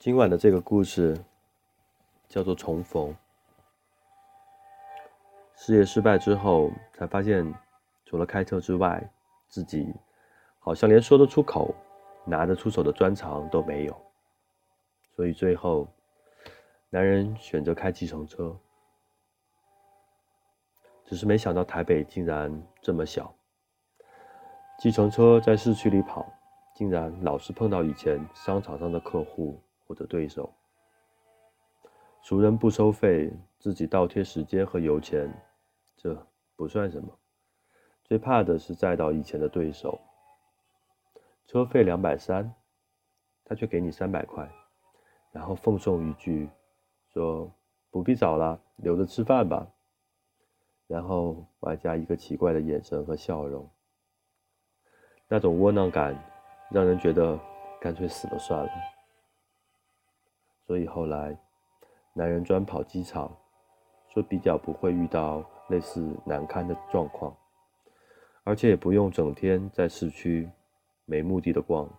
今晚的这个故事叫做重逢。事业失败之后，才发现除了开车之外，自己好像连说得出口、拿得出手的专长都没有。所以最后，男人选择开计程车。只是没想到台北竟然这么小，计程车在市区里跑，竟然老是碰到以前商场上的客户。或者对手，熟人不收费，自己倒贴时间和油钱，这不算什么。最怕的是载到以前的对手，车费两百三，他却给你三百块，然后奉送一句，说不必找了，留着吃饭吧。然后外加一个奇怪的眼神和笑容，那种窝囊感，让人觉得干脆死了算了。所以后来，男人专跑机场，说比较不会遇到类似难堪的状况，而且也不用整天在市区没目的的逛，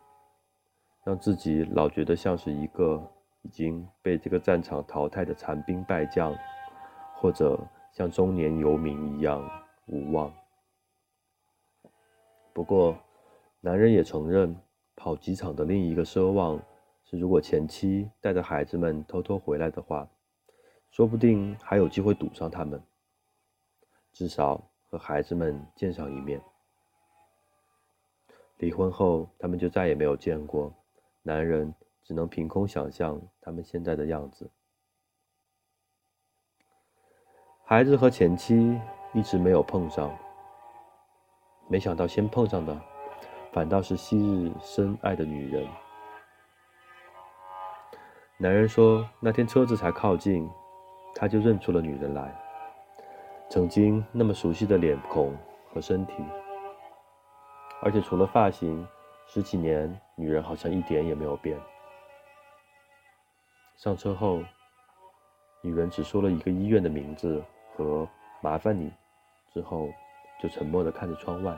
让自己老觉得像是一个已经被这个战场淘汰的残兵败将，或者像中年游民一样无望。不过，男人也承认跑机场的另一个奢望。如果前妻带着孩子们偷偷回来的话，说不定还有机会堵上他们，至少和孩子们见上一面。离婚后，他们就再也没有见过，男人只能凭空想象他们现在的样子。孩子和前妻一直没有碰上，没想到先碰上的，反倒是昔日深爱的女人。男人说：“那天车子才靠近，他就认出了女人来。曾经那么熟悉的脸孔和身体，而且除了发型，十几年女人好像一点也没有变。”上车后，女人只说了一个医院的名字和“麻烦你”，之后就沉默地看着窗外。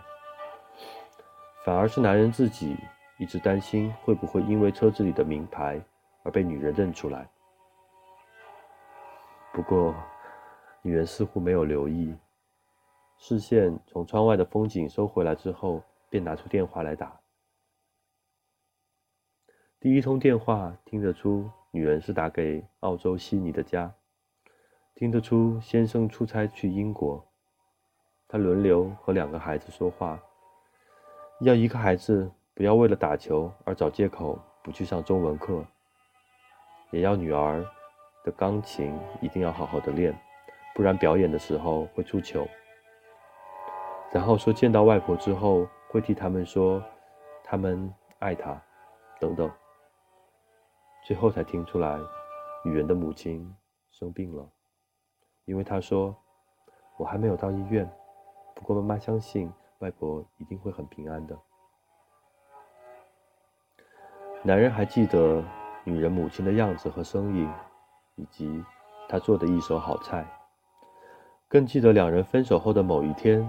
反而是男人自己一直担心会不会因为车子里的名牌。而被女人认出来。不过，女人似乎没有留意，视线从窗外的风景收回来之后，便拿出电话来打。第一通电话听得出女人是打给澳洲悉尼的家，听得出先生出差去英国，他轮流和两个孩子说话，要一个孩子不要为了打球而找借口不去上中文课。也要女儿的钢琴一定要好好的练，不然表演的时候会出糗。然后说见到外婆之后会替他们说，他们爱她，等等。最后才听出来，女人的母亲生病了，因为她说我还没有到医院，不过妈妈相信外婆一定会很平安的。男人还记得。女人母亲的样子和声音，以及她做的一手好菜，更记得两人分手后的某一天，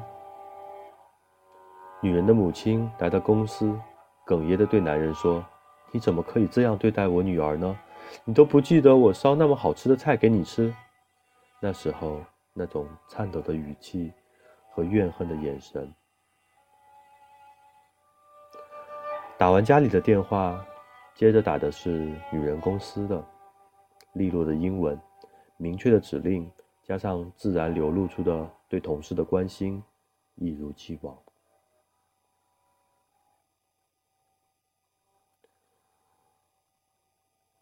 女人的母亲来到公司，哽咽的对男人说：“你怎么可以这样对待我女儿呢？你都不记得我烧那么好吃的菜给你吃？”那时候那种颤抖的语气和怨恨的眼神。打完家里的电话。接着打的是女人公司的，利落的英文，明确的指令，加上自然流露出的对同事的关心，一如既往。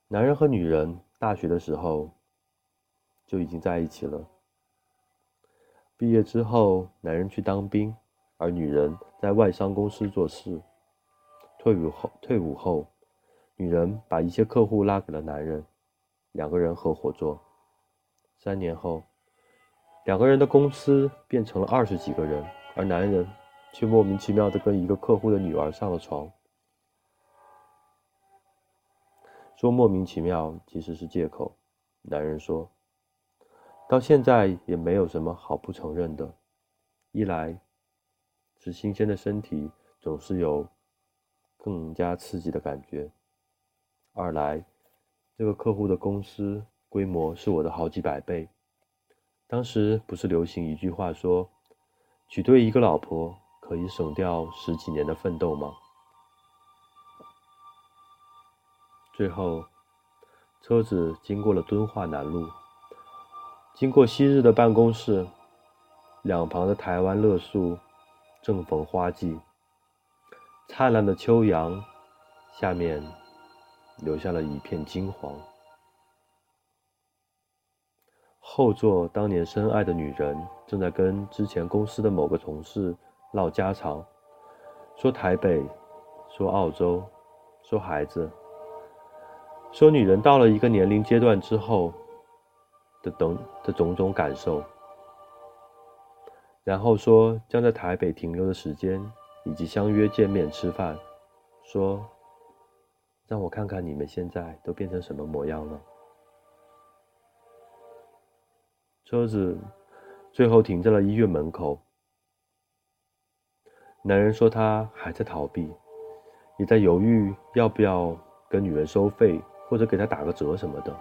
男人和女人大学的时候就已经在一起了。毕业之后，男人去当兵，而女人在外商公司做事。退伍后，退伍后。女人把一些客户拉给了男人，两个人合伙做。三年后，两个人的公司变成了二十几个人，而男人却莫名其妙的跟一个客户的女儿上了床。说莫名其妙其实是借口。男人说，到现在也没有什么好不承认的。一来，是新鲜的身体总是有更加刺激的感觉。二来，这个客户的公司规模是我的好几百倍。当时不是流行一句话说，娶对一个老婆可以省掉十几年的奋斗吗？最后，车子经过了敦化南路，经过昔日的办公室，两旁的台湾乐树正逢花季，灿烂的秋阳下面留下了一片金黄。后座当年深爱的女人正在跟之前公司的某个同事唠家常，说台北，说澳洲，说孩子。说女人到了一个年龄阶段之后的等的种种感受，然后说将在台北停留的时间，以及相约见面吃饭，说让我看看你们现在都变成什么模样了。车子最后停在了医院门口，男人说他还在逃避，也在犹豫要不要跟女人收费。或者给他打个折什么的，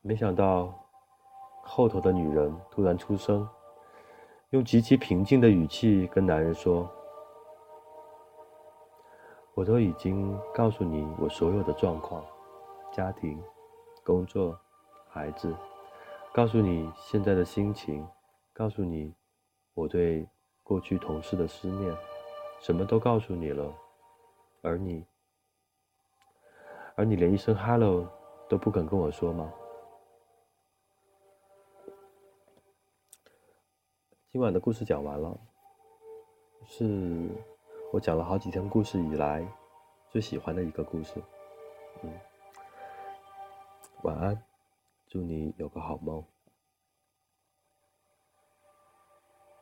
没想到后头的女人突然出声，用极其平静的语气跟男人说：“我都已经告诉你我所有的状况，家庭、工作、孩子，告诉你现在的心情，告诉你我对过去同事的思念，什么都告诉你了，而你。”而你连一声 “hello” 都不肯跟我说吗？今晚的故事讲完了，是我讲了好几天故事以来最喜欢的一个故事。嗯，晚安，祝你有个好梦。